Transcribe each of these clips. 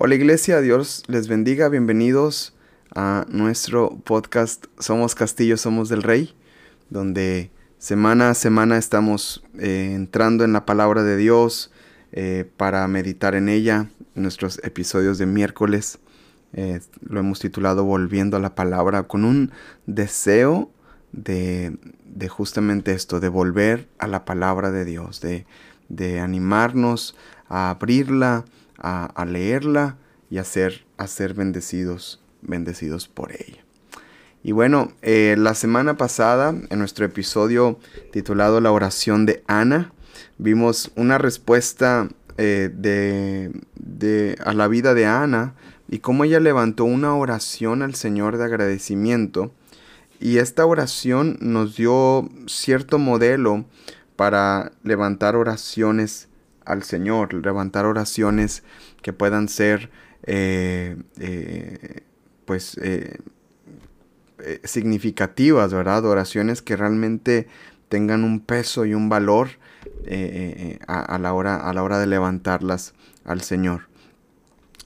Hola Iglesia, Dios les bendiga, bienvenidos a nuestro podcast Somos Castillo, Somos del Rey, donde semana a semana estamos eh, entrando en la palabra de Dios eh, para meditar en ella, nuestros episodios de miércoles. Eh, lo hemos titulado Volviendo a la palabra con un deseo de, justamente esto, de volver a la palabra de Dios, de animarnos a abrirla, a, leerla y a ser, bendecidos, bendecidos por ella. Y bueno, eh, la semana pasada, en nuestro episodio titulado La oración de Ana, vimos una respuesta eh, de, de, a la vida de Ana y cómo ella levantó una oración al Señor de agradecimiento. Y esta oración nos dio cierto modelo para levantar oraciones al Señor, levantar oraciones que puedan ser eh, eh, pues eh, significativas, ¿verdad? Oraciones que realmente tengan un peso y un valor a, la hora, a la hora de levantarlas al Señor.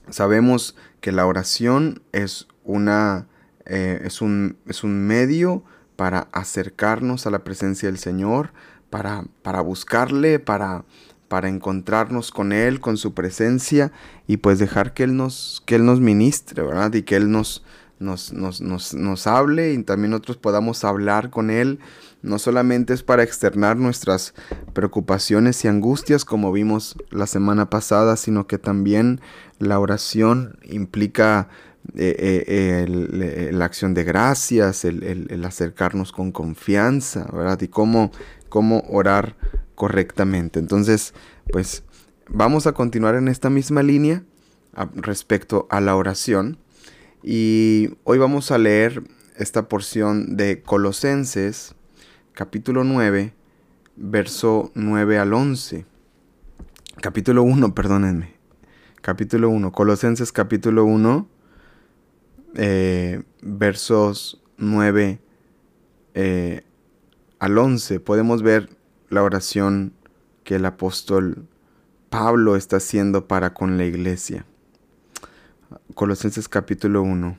Sabemos que la oración es una es, un, es un medio para acercarnos a la presencia del Señor, para, para buscarle, para, para encontrarnos con Él, con su presencia y pues dejar que Él nos, que Él nos ministre, ¿verdad? Y que Él nos, nos, nos, nos, hable y también nosotros podamos hablar con Él. No solamente es para externar nuestras preocupaciones y angustias como vimos la semana pasada, sino que también la oración implica eh, eh, la acción de gracias, el, el, acercarnos con confianza, ¿verdad? Y cómo, cómo orar correctamente. Entonces, pues vamos a continuar en esta misma línea respecto a la oración. Y hoy vamos a leer esta porción de Colosenses, capítulo 9, verso 9 al 11. Capítulo 1, perdónenme. Capítulo 1, Colosenses capítulo 1, eh, versos 9 eh, al 11. Podemos ver la oración que el apóstol Pablo está haciendo para con la iglesia. Colosenses capítulo 1.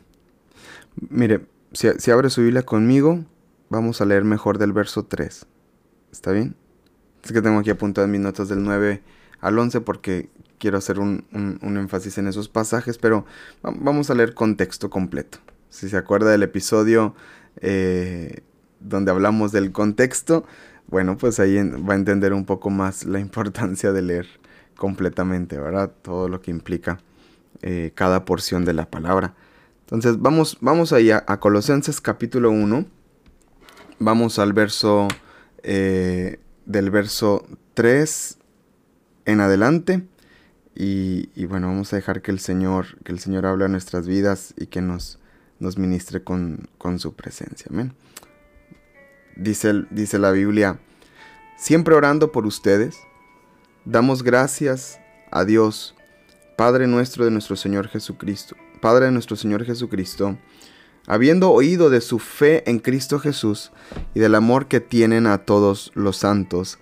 Mire, si, abre su Biblia conmigo, vamos a leer mejor del verso 3. ¿Está bien? Es que tengo aquí apuntadas mis notas del 9 al 11 porque quiero hacer un, énfasis en esos pasajes, pero vamos a leer contexto completo. Si se acuerda del episodio eh, donde hablamos del contexto, bueno, pues ahí va a entender un poco más la importancia de leer completamente, ¿verdad? Todo lo que implica eh, cada porción de la palabra. Entonces vamos, vamos ahí a, Colosenses capítulo 1. Vamos al verso eh, del verso 3 en adelante. Y, y, bueno, vamos a dejar que el Señor, que el Señor hable a nuestras vidas y que nos, nos ministre con, con su presencia. Amén dice, dice la Biblia, siempre orando por ustedes, damos gracias a Dios, Padre nuestro de nuestro Señor Jesucristo, Padre de nuestro Señor Jesucristo, habiendo oído de su fe en Cristo Jesús y del amor que tienen a todos los santos,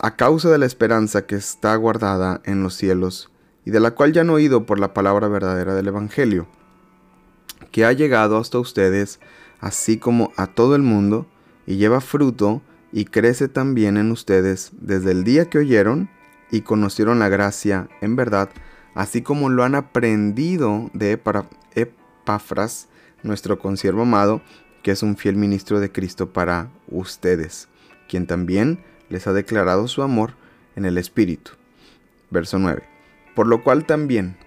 a causa de la esperanza que está guardada en los cielos, y de la cual ya han oído por la palabra verdadera del Evangelio, que ha llegado hasta ustedes, así como a todo el mundo, y lleva fruto y crece también en ustedes desde el día que oyeron y conocieron la gracia en verdad, así como lo han aprendido de Epafras, nuestro consiervo amado, que es un fiel ministro de Cristo para ustedes, quien también les ha declarado su amor en el Espíritu. Verso 9. Por lo cual también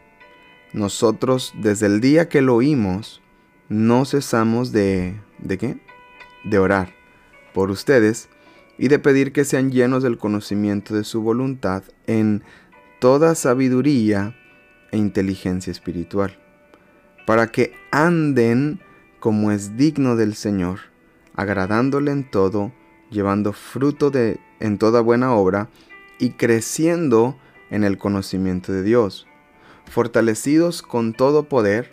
nosotros desde el día que lo oímos, no cesamos de... ¿De qué? De orar por ustedes y de pedir que sean llenos del conocimiento de su voluntad en toda sabiduría e inteligencia espiritual, para que anden como es digno del Señor, agradándole en todo, llevando fruto de en toda buena obra y creciendo en el conocimiento de Dios, fortalecidos con todo poder,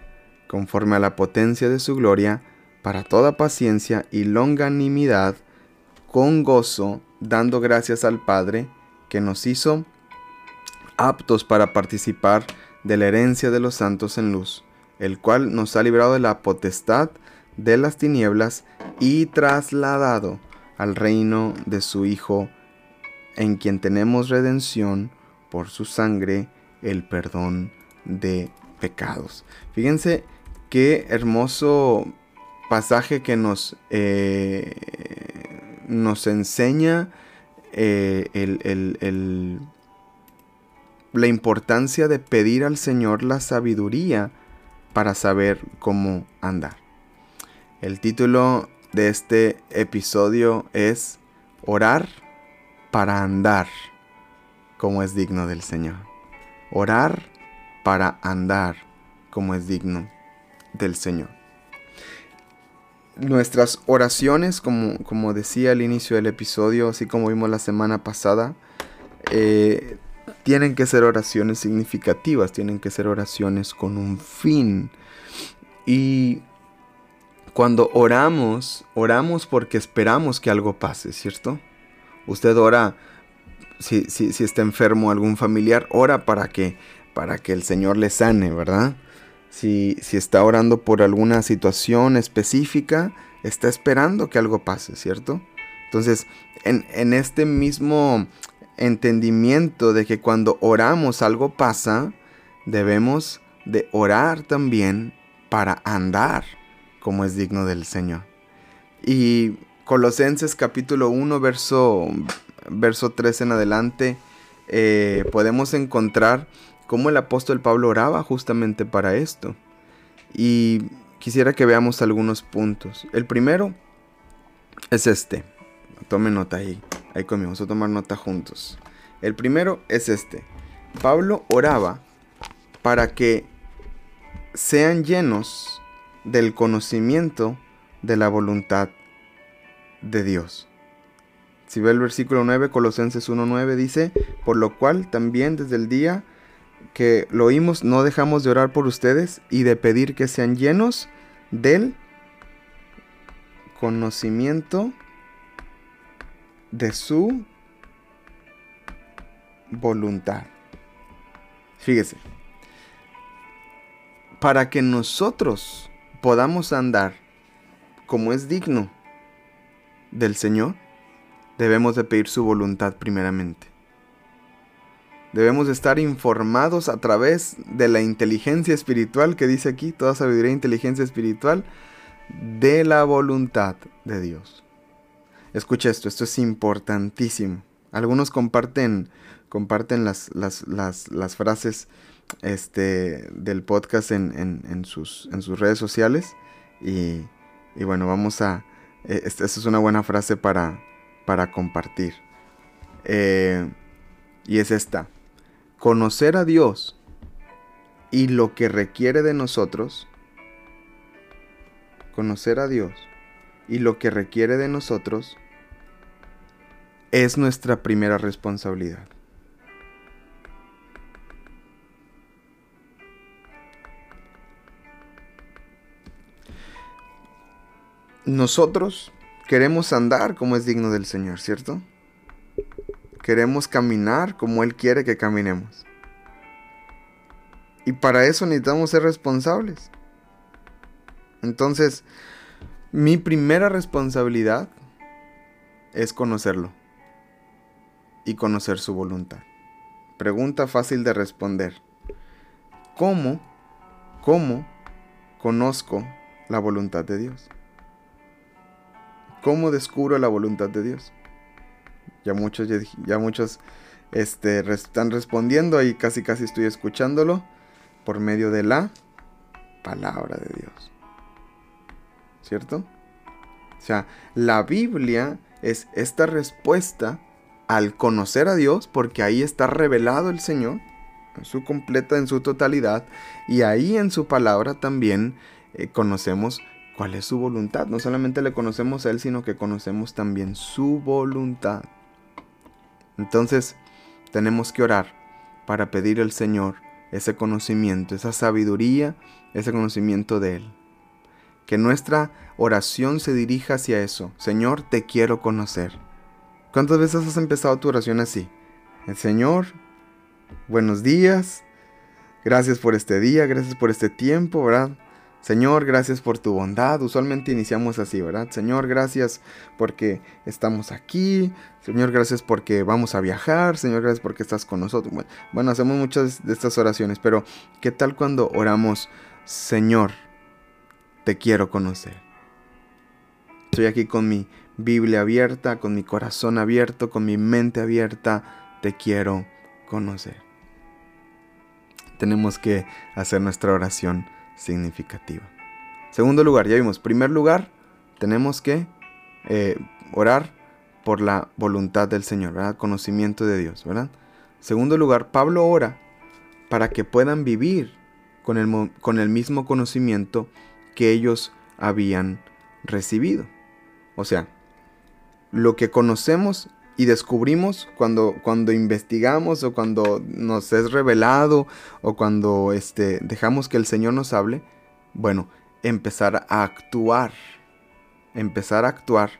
conforme a la potencia de su gloria, para toda paciencia y longanimidad, con gozo, dando gracias al Padre que nos hizo aptos para participar de la herencia de los santos en luz, el cual nos ha librado de la potestad de las tinieblas y trasladado al reino de su Hijo, en quien tenemos redención por su sangre, el perdón de pecados. Fíjense qué hermoso pasaje que nos, eh, nos enseña eh, el, la importancia de pedir al Señor la sabiduría para saber cómo andar. El título de este episodio es Orar para andar como es digno del Señor. Orar para andar como es digno del Señor. Nuestras oraciones, como, como decía al inicio del episodio, así como vimos la semana pasada, eh, tienen que ser oraciones significativas, tienen que ser oraciones con un fin. Y cuando oramos, oramos porque esperamos que algo pase, ¿cierto? Usted ora, si, si, si está enfermo algún familiar, ora para que, para que el Señor le sane, ¿verdad? Si, está orando por alguna situación específica, está esperando que algo pase, ¿cierto? Entonces, en, en este mismo entendimiento de que cuando oramos algo pasa, debemos de orar también para andar como es digno del Señor. Y Colosenses capítulo 1, verso, verso 3 en adelante, eh, podemos encontrar cómo el apóstol Pablo oraba justamente para esto. Y quisiera que veamos algunos puntos. El primero es este. Tome nota ahí. Ahí conmigo. Vamos a tomar nota juntos. El primero es este. Pablo oraba para que sean llenos del conocimiento de la voluntad de Dios. Si ve el versículo 9, Colosenses 1.9 dice, por lo cual también desde el día que lo oímos no dejamos de orar por ustedes y de pedir que sean llenos del conocimiento de su voluntad. Fíjese, para que nosotros podamos andar como es digno del Señor, debemos de pedir su voluntad primeramente. Debemos estar informados a través de la inteligencia espiritual que dice aquí, toda sabiduría e inteligencia espiritual, de la voluntad de Dios. Escucha esto, esto es importantísimo. Algunos comparten, comparten las, las, frases este, del podcast en, sus, en sus redes sociales. Y, bueno, vamos a... E, esta, es una buena frase para, para compartir. Eh, y es esta. Conocer a Dios y lo que requiere de nosotros. Conocer a Dios y lo que requiere de nosotros es nuestra primera responsabilidad. Nosotros queremos andar como es digno del Señor, ¿cierto? Queremos caminar como Él quiere que caminemos. Y para eso necesitamos ser responsables. Entonces, mi primera responsabilidad es conocerlo y conocer su voluntad. Pregunta fácil de responder. ¿Cómo, cómo conozco la voluntad de Dios? ¿Cómo descubro la voluntad de Dios? Ya muchos, ya muchos este, están respondiendo y casi casi estoy escuchándolo por medio de la palabra de Dios. ¿Cierto? O sea, la Biblia es esta respuesta al conocer a Dios, porque ahí está revelado el Señor, en su completa, en su totalidad, y ahí en su palabra también eh, conocemos cuál es su voluntad. No solamente le conocemos a Él, sino que conocemos también su voluntad. Entonces, tenemos que orar para pedir al Señor ese conocimiento, esa sabiduría, ese conocimiento de Él. Que nuestra oración se dirija hacia eso. Señor, te quiero conocer. ¿Cuántas veces has empezado tu oración así? El Señor, buenos días, Gracias por este día, gracias por este tiempo, ¿verdad? Señor, gracias por tu bondad. Usualmente iniciamos así, ¿verdad? Señor, gracias porque estamos aquí. Señor, gracias porque vamos a viajar. Señor, gracias porque estás con nosotros. Bueno, hacemos muchas de estas oraciones, pero ¿qué tal cuando oramos, Señor, te quiero conocer? Estoy aquí con mi Biblia abierta, con mi corazón abierto, con mi mente abierta. Te quiero conocer. Tenemos que hacer nuestra oración significativa. Segundo lugar, ya vimos, primer lugar, tenemos que eh, orar por la voluntad del Señor, ¿verdad? Conocimiento de Dios, ¿verdad? Segundo lugar, Pablo ora para que puedan vivir con el, con el mismo conocimiento que ellos habían recibido. O sea, lo que conocemos y descubrimos cuando, cuando investigamos o cuando nos es revelado o cuando este, dejamos que el Señor nos hable, bueno, empezar a actuar, empezar a actuar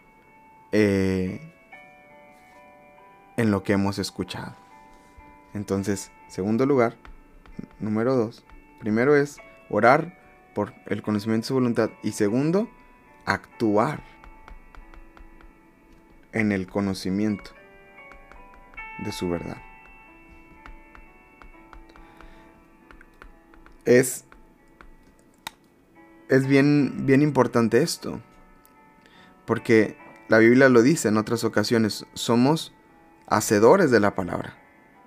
eh, en lo que hemos escuchado. Entonces, segundo lugar, número dos, primero es orar por el conocimiento de su voluntad y segundo, actuar en el conocimiento de su verdad. Es, es bien, bien importante esto, porque la Biblia lo dice en otras ocasiones, somos hacedores de la palabra.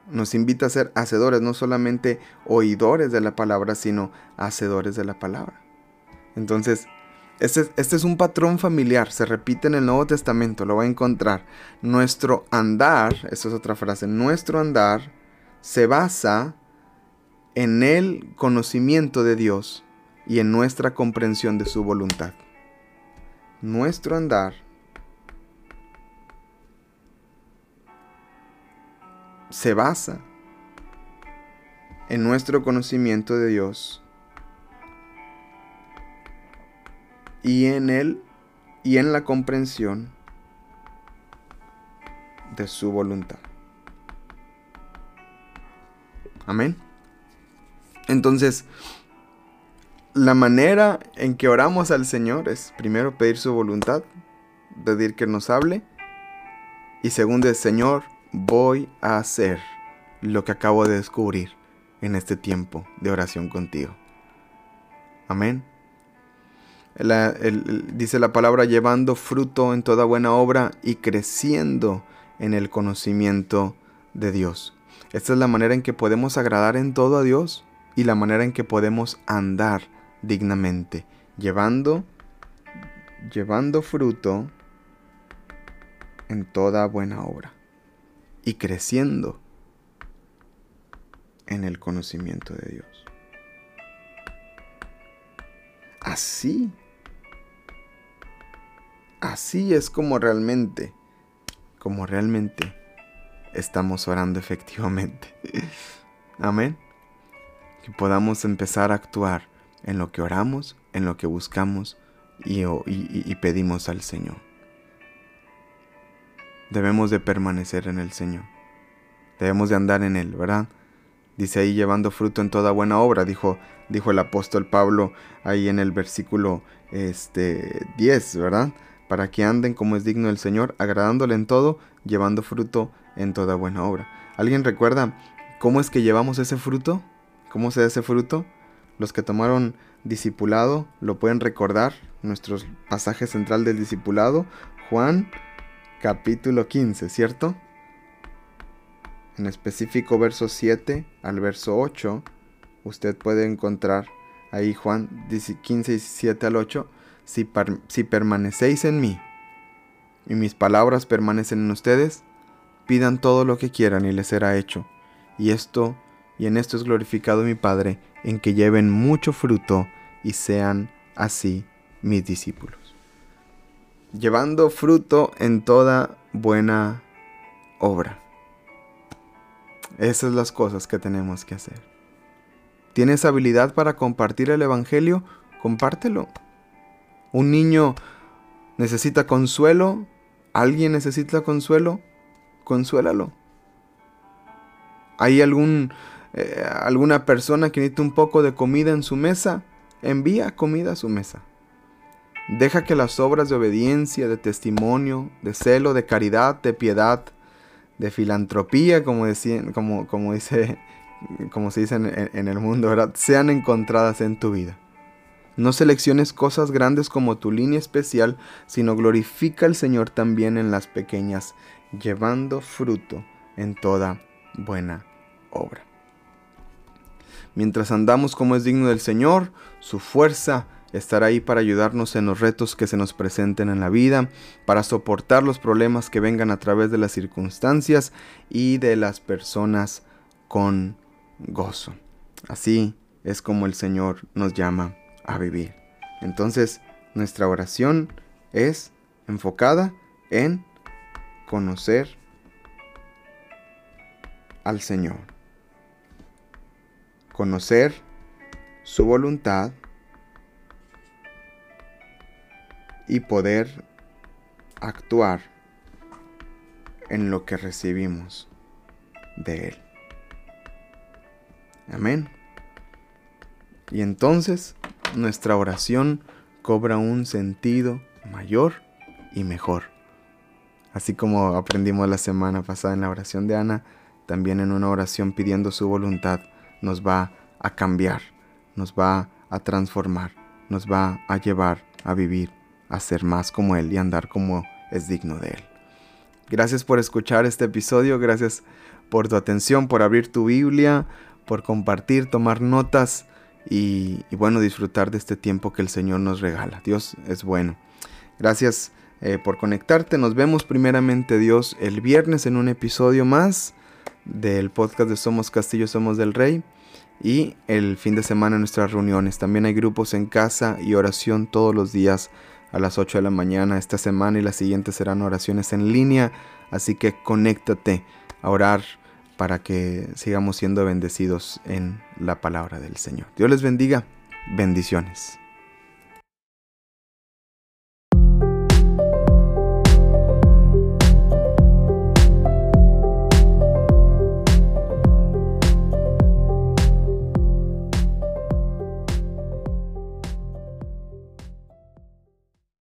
Nos invita a ser hacedores, no solamente oidores de la palabra, sino hacedores de la palabra. Entonces, este, este, es un patrón familiar, se repite en el Nuevo Testamento, lo va a encontrar. Nuestro andar, esta es otra frase, nuestro andar se basa en el conocimiento de Dios y en nuestra comprensión de su voluntad. Nuestro andar se basa en nuestro conocimiento de Dios y en él y en la comprensión de su voluntad. Amén. Entonces, la manera en que oramos al Señor es primero pedir su voluntad, pedir que nos hable, y segundo es, Señor, voy a hacer lo que acabo de descubrir en este tiempo de oración contigo. Amén dice la palabra llevando fruto en toda buena obra y creciendo en el conocimiento de Dios. Esta es la manera en que podemos agradar en todo a Dios y la manera en que podemos andar dignamente, llevando llevando fruto en toda buena obra y creciendo en el conocimiento de Dios. Así Así es como realmente, como realmente estamos orando efectivamente. Amén. Que podamos empezar a actuar en lo que oramos, en lo que buscamos y, pedimos al Señor. Debemos de permanecer en el Señor. Debemos de andar en Él, ¿verdad? Dice ahí llevando fruto en toda buena obra, dijo, dijo el apóstol Pablo ahí en el versículo este, 10, ¿verdad? Para que anden como es digno del Señor, agradándole en todo, llevando fruto en toda buena obra. ¿Alguien recuerda cómo es que llevamos ese fruto? ¿Cómo se da ese fruto? Los que tomaron discipulado lo pueden recordar, nuestro pasaje central del discipulado, Juan capítulo 15, ¿cierto? En específico verso 7 al verso 8, usted puede encontrar ahí Juan 15 y 7 al 8 si, permanecéis en mí y mis palabras permanecen en ustedes, pidan todo lo que quieran y les será hecho. Y esto, y en esto es glorificado mi Padre, en que lleven mucho fruto y sean así mis discípulos. Llevando fruto en toda buena obra. Esas son las cosas que tenemos que hacer. ¿Tienes habilidad para compartir el Evangelio? Compártelo. Un niño necesita consuelo, alguien necesita consuelo, consuélalo. ¿Hay algún eh, alguna persona que necesita un poco de comida en su mesa, envía comida a su mesa. Deja que las obras de obediencia, de testimonio, de celo, de caridad, de piedad, de filantropía, como, decían, como, como, dice, como se dice en, el mundo, sean encontradas en tu vida. No selecciones cosas grandes como tu línea especial, sino glorifica al Señor también en las pequeñas, llevando fruto en toda buena obra. Mientras andamos como es digno del Señor, su fuerza estará ahí para ayudarnos en los retos que se nos presenten en la vida, para soportar los problemas que vengan a través de las circunstancias y de las personas con gozo. Así es como el Señor nos llama a vivir. Entonces, nuestra oración es enfocada en conocer al Señor. Conocer su voluntad y poder actuar en lo que recibimos de Él. Amén. Y entonces nuestra oración cobra un sentido mayor y mejor. Así como aprendimos la semana pasada en la oración de Ana, también en una oración pidiendo su voluntad nos va a cambiar, nos va a transformar, nos va a llevar a vivir, a ser más como Él y andar como es digno de Él. Gracias por escuchar este episodio, gracias por tu atención, por abrir tu Biblia, por compartir, tomar notas y, bueno, disfrutar de este tiempo que el Señor nos regala. Dios es bueno. Gracias eh, por conectarte. Nos vemos primeramente Dios el viernes en un episodio más del podcast de Somos Castillo, Somos del Rey. Y el fin de semana en nuestras reuniones. También hay grupos en casa y oración todos los días a las 8 de la mañana. Esta semana y la siguiente serán oraciones en línea. Así que conéctate a orar para que sigamos siendo bendecidos en la palabra del Señor. Dios les bendiga. Bendiciones.